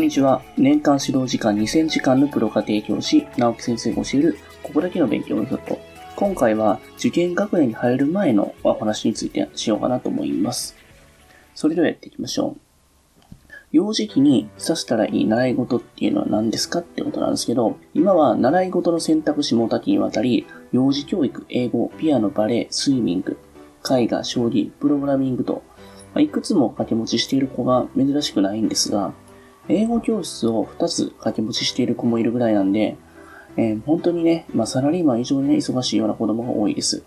こんにちは。年間指導時間2000時間のプロ家庭教師、直木先生が教える、ここだけの勉強メソッド。今回は受験学年に入る前のお話についてしようかなと思います。それではやっていきましょう。幼児期にさしたらいい習い事っていうのは何ですかってことなんですけど、今は習い事の選択肢も多岐にわたり、幼児教育、英語、ピアノ、バレエ、スイミング、絵画、将棋、プログラミングと、まあ、いくつも掛け持ちしている子が珍しくないんですが、英語教室を2つ掛け持ちしている子もいるぐらいなんで、えー、本当にね、まあ、サラリーマン以上にね、忙しいような子供が多いです。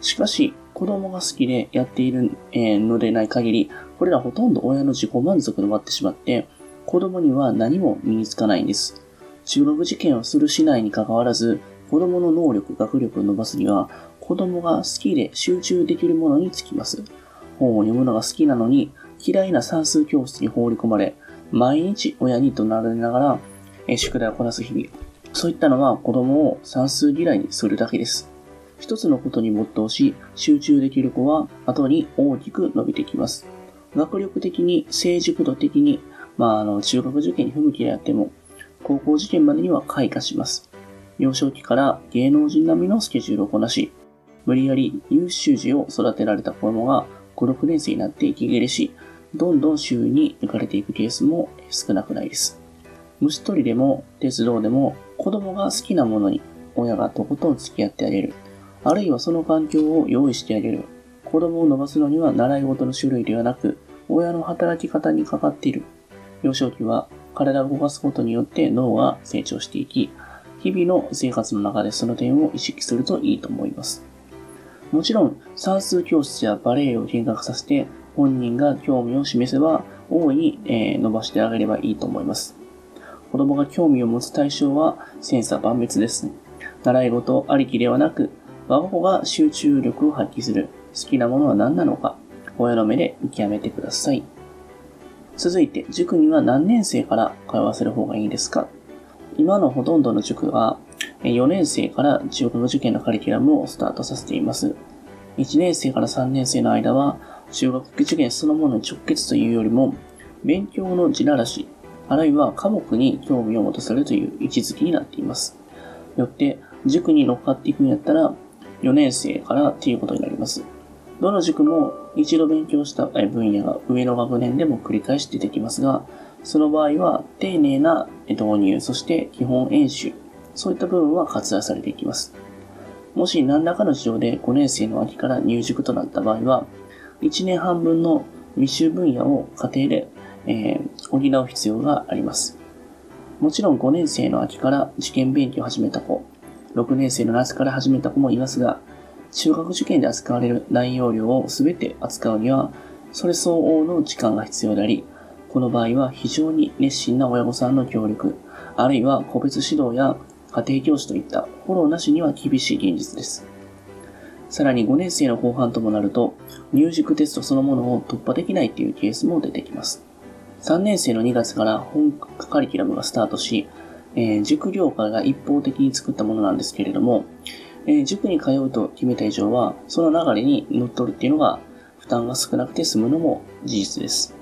しかし、子供が好きでやっている、のでない限り、これらほとんど親の自己満足で終わってしまって、子供には何も身につかないんです。中学受験をするしないに関わらず、子供の能力、学力を伸ばすには、子供が好きで集中できるものにつきます。本を読むのが好きなのに、嫌いな算数教室に放り込まれ、毎日親に怒鳴られながら、え宿題をこなす日々。そういったのは子供を算数嫌いにするだけです。一つのことに没頭し、集中できる子は後に大きく伸びてきます。学力的に、成熟度的に、まあ、あの、中学受験に不向きであっても、高校受験までには開花します。幼少期から芸能人並みのスケジュールをこなし、無理やり優秀児を育てられた子供が5、6年生になって息切れし、どんどん周囲に抜かれていくケースも少なくないです。虫取りでも鉄道でも子供が好きなものに親がとことん付き合ってあげる。あるいはその環境を用意してあげる。子供を伸ばすのには習い事の種類ではなく、親の働き方にかかっている。幼少期は体を動かすことによって脳が成長していき、日々の生活の中でその点を意識するといいと思います。もちろん、算数教室やバレエを見学させて、本人が興味を示せば、大いに、え、伸ばしてあげればいいと思います。子供が興味を持つ対象は、千差万別です。習い事ありきではなく、我が子が集中力を発揮する好きなものは何なのか、親の目で見極めてください。続いて、塾には何年生から通わせる方がいいですか？今のほとんどの塾は、4年生から中学受験のカリキュラムをスタートさせています。1年生から3年生の間は、中学受験そのものに直結というよりも、勉強の地ならし、あるいは科目に興味を持たせるという位置づけになっています。よって、塾に乗っかっていくんやったら、4年生からっていうことになります。どの塾も一度勉強した分野が上の学年でも繰り返し出てきますが、その場合は丁寧な導入、そして基本演習、そういった部分は割愛されていきます。もし何らかの事情で5年生の秋から入塾となった場合は、1年半分の未習分野を家庭で、えー、補う必要があります。もちろん5年生の秋から受験勉強を始めた子、6年生の夏から始めた子もいますが、中学受験で扱われる内容量を全て扱うには、それ相応の時間が必要であり、この場合は非常に熱心な親御さんの協力、あるいは個別指導や家庭教師といったフォローなしには厳しい現実です。さらに5年生の後半ともなると、入塾テストそのものを突破できないというケースも出てきます。3年生の2月から本カリキュラムがスタートし、えー、塾業界が一方的に作ったものなんですけれども、えー、塾に通うと決めた以上は、その流れに乗っ取るっていうのが、負担が少なくて済むのも事実です。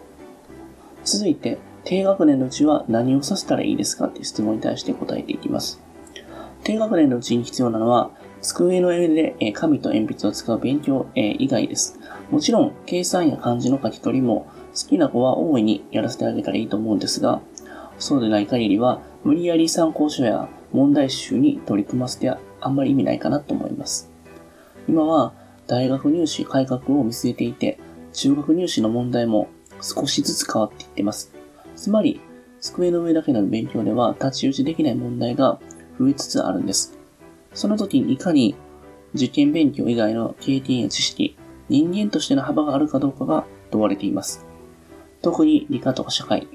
続いて、低学年のうちは何をさせたらいいですかっていう質問に対して答えていきます。低学年のうちに必要なのは、机の上で、紙と鉛筆を使う勉強、以外です。もちろん、計算や漢字の書き取りも好きな子は大いにやらせてあげたらいいと思うんですが、そうでない限りは、無理やり参考書や問題集に取り組ませてあんまり意味ないかなと思います。今は、大学入試改革を見据えていて、中学入試の問題も少しずつ変わっていってます。つまり、机の上だけの勉強では太刀打ちできない問題が増えつつあるんです。その時にいかに受験勉強以外の経験や知識、人間としての幅があるかどうかが問われています。特に理科とか社会。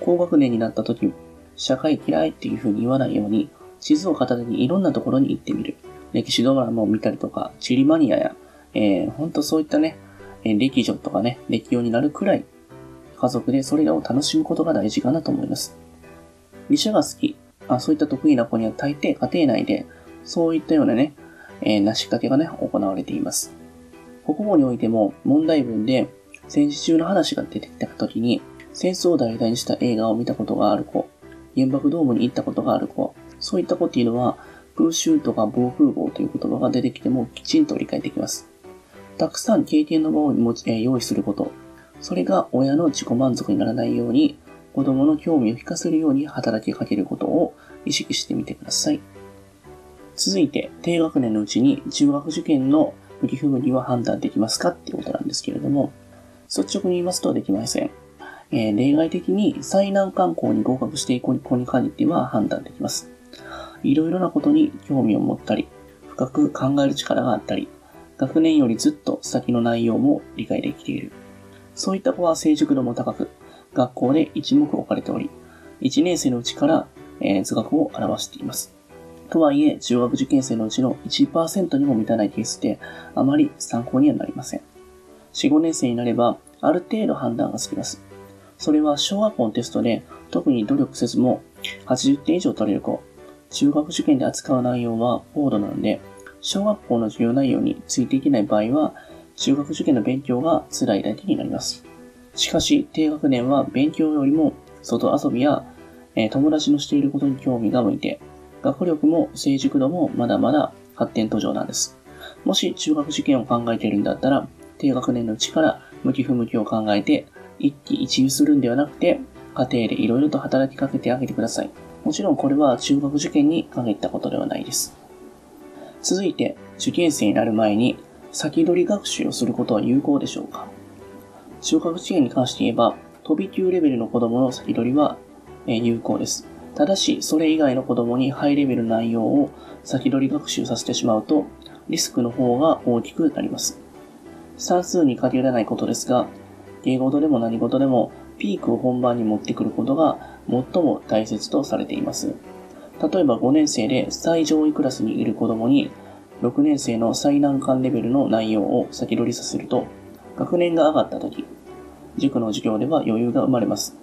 高学年になった時、社会嫌いっていう風に言わないように、地図を片手にいろんなところに行ってみる。歴史ドラマを見たりとか、地理マニアや、えー、ほんとそういったね、え歴女とかね、歴用になるくらい、家族でそれらを楽しむことが大事かなと思います。理社が好き、あそういった得意な子には大抵家庭内で、そういったようなね、えー、なしかけがね、行われています。国語においても問題文で戦時中の話が出てきた時に、戦争を題材にした映画を見たことがある子、原爆ドームに行ったことがある子、そういった子っていうのは、空襲とか防空壕という言葉が出てきてもきちんと理解できます。たくさん経験の場を、用意すること、それが親の自己満足にならないように、子供の興味を引かせるように働きかけることを意識してみてください。続いて、低学年のうちに中学受験の向き不向きは判断できますかっていうことなんですけれども、率直に言いますとできません。えー、例外的に最難関校に合格していく子に限っては判断できます。いろいろなことに興味を持ったり、深く考える力があったり、学年よりずっと先の内容も理解できている。そういった子は成熟度も高く、学校で一目置かれており、1年生のうちから、えー、図学を表しています。とはいえ、中学受験生のうちの1%にも満たないケースで、あまり参考にはなりません。4、5年生になれば、ある程度判断がつきます。それは小学校のテストで特に努力せずも80点以上取れる子、中学受験で扱う内容は高度なので、小学校の授業内容についていけない場合は、中学受験の勉強が辛いだけになります。しかし、低学年は勉強よりも外遊びや、え、友達のしていることに興味が向いて、学力も成熟度もまだまだ発展途上なんです。もし中学受験を考えているんだったら、低学年のうちから向き不向きを考えて、一喜一憂するんではなくて、家庭でいろいろと働きかけてあげてください。もちろんこれは中学受験に限ったことではないです。続いて、受験生になる前に先取り学習をすることは有効でしょうか？中学受験に関して言えば、飛び級レベルの子供の先取りは有効です。ただし、それ以外の子供にハイレベルな内容を先取り学習させてしまうと、リスクの方が大きくなります。算数に限らないことですが、芸事でも何事でもピークを本番に持ってくることが最も大切とされています。例えば5年生で最上位クラスにいる子供に6年生の最難関レベルの内容を先取りさせると、学年が上がった時、塾の授業では余裕が生まれます。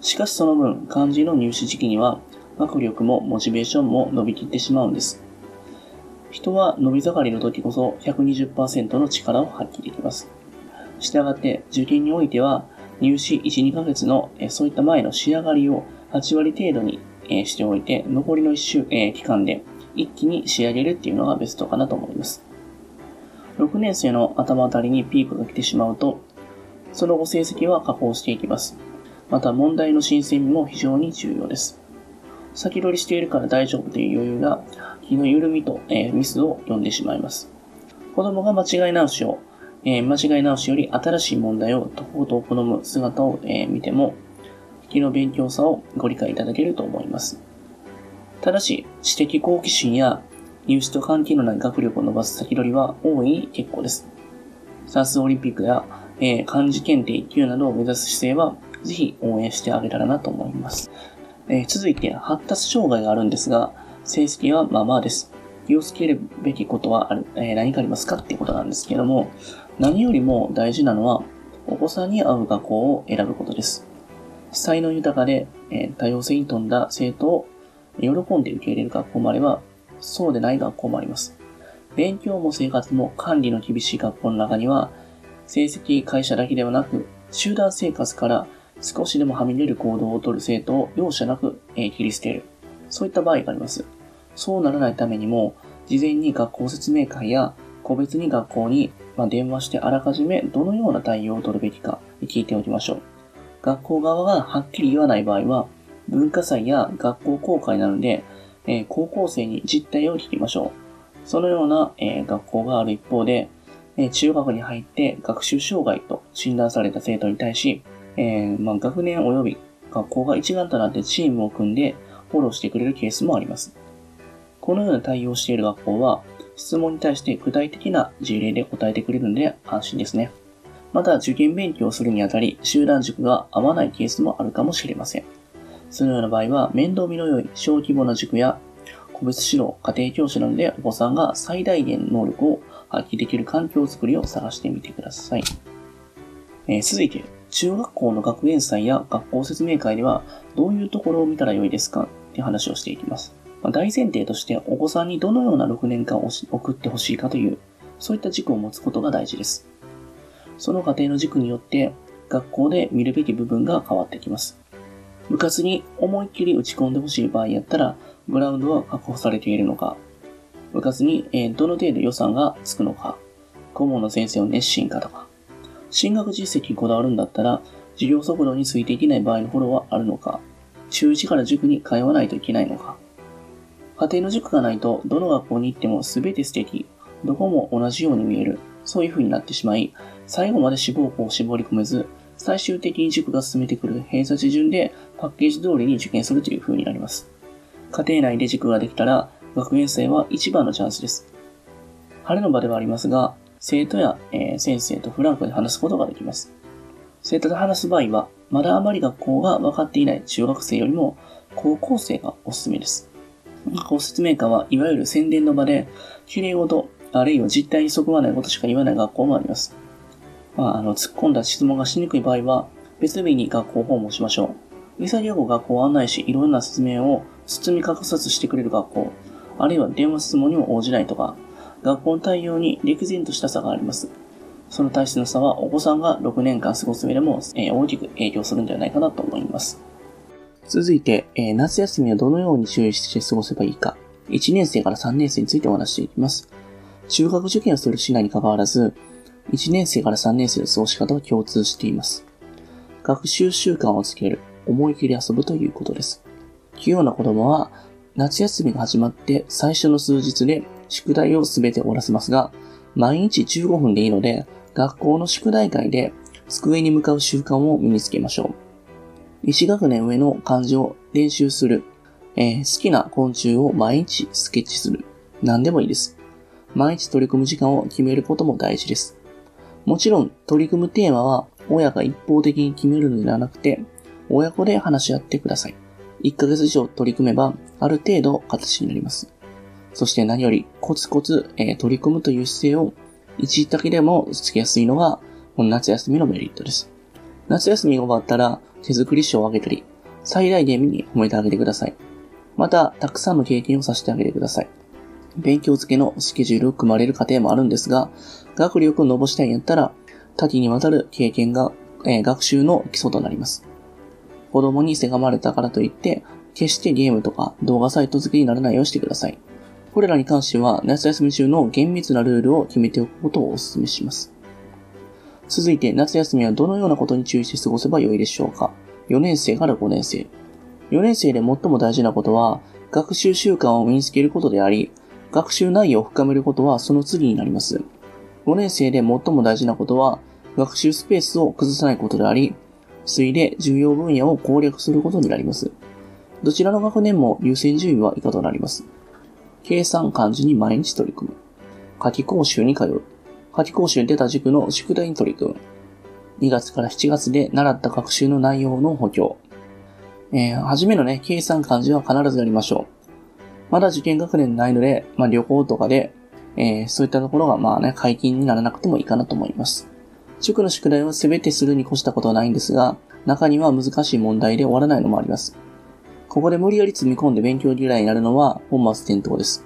しかしその分、漢字の入試時期には、学力もモチベーションも伸びきってしまうんです。人は伸び盛りの時こそ120%の力を発揮できます。したがって、受験においては、入試1、2ヶ月のそういった前の仕上がりを8割程度にしておいて、残りの1週、え期間で一気に仕上げるっていうのがベストかなと思います。6年生の頭あたりにピークが来てしまうと、その後成績は下降していきます。また問題の申請も非常に重要です。先取りしているから大丈夫という余裕が気の緩みと、えー、ミスを呼んでしまいます。子供が間違い直しを、えー、間違い直しより新しい問題をとことん好む姿を、えー、見ても、気の勉強さをご理解いただけると思います。ただし、知的好奇心や入試と関係のない学力を伸ばす先取りは大いに結構です。算数オリンピックや、え、漢字検定1級などを目指す姿勢は、ぜひ応援してあげたらなと思います。えー、続いて、発達障害があるんですが、成績はまあまあです。気をつけるべきことはある、えー、何かありますかっていうことなんですけども、何よりも大事なのは、お子さんに合う学校を選ぶことです。才能豊かで、えー、多様性に富んだ生徒を喜んで受け入れる学校もあれば、そうでない学校もあります。勉強も生活も管理の厳しい学校の中には、成績、会社だけではなく、集団生活から少しでもはみ出る行動をとる生徒を容赦なく、え、切り捨てる。そういった場合があります。そうならないためにも、事前に学校説明会や個別に学校に、ま電話してあらかじめどのような対応を取るべきか聞いておきましょう。学校側がはっきり言わない場合は、文化祭や学校公開なので、え、高校生に実態を聞きましょう。そのような、え、学校がある一方で、え、中学に入って学習障害と診断された生徒に対し、えまあ、学年及び学校が一丸となってチームを組んでフォローしてくれるケースもあります。このような対応している学校は、質問に対して具体的な事例で答えてくれるので安心ですね。また、受験勉強をするにあたり、集団塾が合わないケースもあるかもしれません。そのような場合は、面倒見の良い小規模な塾や個別指導、家庭教師などでお子さんが最大限能力を発揮できる環境づくりを探してみてください。えー、続いて、中学校の学園祭や学校説明会ではどういうところを見たらよいですか？って話をしていきます。まあ、大前提としてお子さんにどのような6年間を送ってほしいかという、そういった軸を持つことが大事です。その過程の軸によって、学校で見るべき部分が変わってきます。部活に思いっきり打ち込んでほしい場合やったら、グラウンドは確保されているのか、部活に、どの程度予算がつくのか、顧問の先生の熱心かとか、進学実績にこだわるんだったら、授業速度についていけない場合のフォローはあるのか、中1から塾に通わないといけないのか、家庭の塾がないと、どの学校に行っても全て素敵、どこも同じように見える、そういう風になってしまい、最後まで志望校を絞り込めず、最終的に塾が進めてくる偏差値順でパッケージ通りに受験するという風になります。家庭内で塾ができたら、学園生は一番のチャンスです。晴れの場ではありますが、生徒や、えー、先生とフランクで話すことができます。生徒と話す場合は、まだあまり学校が分かっていない中学生よりも高校生がおすすめです。学校説明会はいわゆる宣伝の場で、綺麗事、あるいは実態にそぐわないことしか言わない学校もあります。まあ、あの、突っ込んだ質問がしにくい場合は、別日に学校訪問しましょう。潔く学校を案内し、いろんな説明を包み隠さずしてくれる学校、あるいは電話質問にも応じないとか、学校の対応に歴然とした差があります。その体質の差はお子さんが6年間過ごす上でも、えー、大きく影響するんではないかなと思います。続いて、えー、夏休みはどのように注意して過ごせばいいか、1年生から3年生についてお話していきます。中学受験をする市内に関わらず、1年生から3年生の過ごし方は共通しています。学習習慣をつける、思い切り遊ぶということです。器用な子供は、夏休みが始まって最初の数日で宿題をすべて終わらせますが、毎日15分でいいので、学校の宿題会で机に向かう習慣を身につけましょう。1学年上の漢字を練習する。えー、好きな昆虫を毎日スケッチする。何でもいいです。毎日取り組む時間を決めることも大事です。もちろん取り組むテーマは親が一方的に決めるのではなくて、親子で話し合ってください。1ヶ月以上取り組めば、ある程度形になります。そして何よりコツコツ、えー、取り組むという姿勢を一時だけでもつけやすいのが、この夏休みのメリットです。夏休みが終わったら手作り賞をあげたり、最大限に褒めてあげてください。また、たくさんの経験をさせてあげてください。勉強付けのスケジュールを組まれる過程もあるんですが、学力を伸ばしたいんやったら、多岐にわたる経験が、えー、学習の基礎となります。子供にせがまれたからといって、決してゲームとか動画サイト付けにならないようにしてください。これらに関しては、夏休み中の厳密なルールを決めておくことをお勧めします。続いて、夏休みはどのようなことに注意して過ごせばよいでしょうか ?4 年生から5年生。4年生で最も大事なことは、学習習慣を身につけることであり、学習内容を深めることはその次になります。5年生で最も大事なことは、学習スペースを崩さないことであり、次いで重要分野を攻略することになります。どちらの学年も優先順位は以下となります。計算漢字に毎日取り組む。夏季講習に通う。夏季講習に出た塾の宿題に取り組む。2月から7月で習った学習の内容の補強。えー、はじめのね、計算漢字は必ずやりましょう。まだ受験学年ないので、まあ、旅行とかで、えー、そういったところがまあね、解禁にならなくてもいいかなと思います。塾の宿題は全てするに越したことはないんですが、中には難しい問題で終わらないのもあります。ここで無理やり積み込んで勉強嫌いになるのは本末転倒です。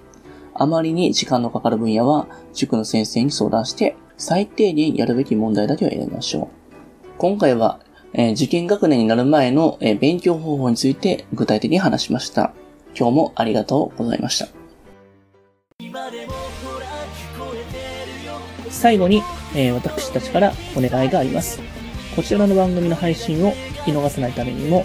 あまりに時間のかかる分野は、塾の先生に相談して、最低限やるべき問題だけを選びましょう。今回は、えー、受験学年になる前の、えー、勉強方法について具体的に話しました。今日もありがとうございました。最後に、えー、私たちからお願いがあります。こちらの番組の配信を聞き逃さないためにも、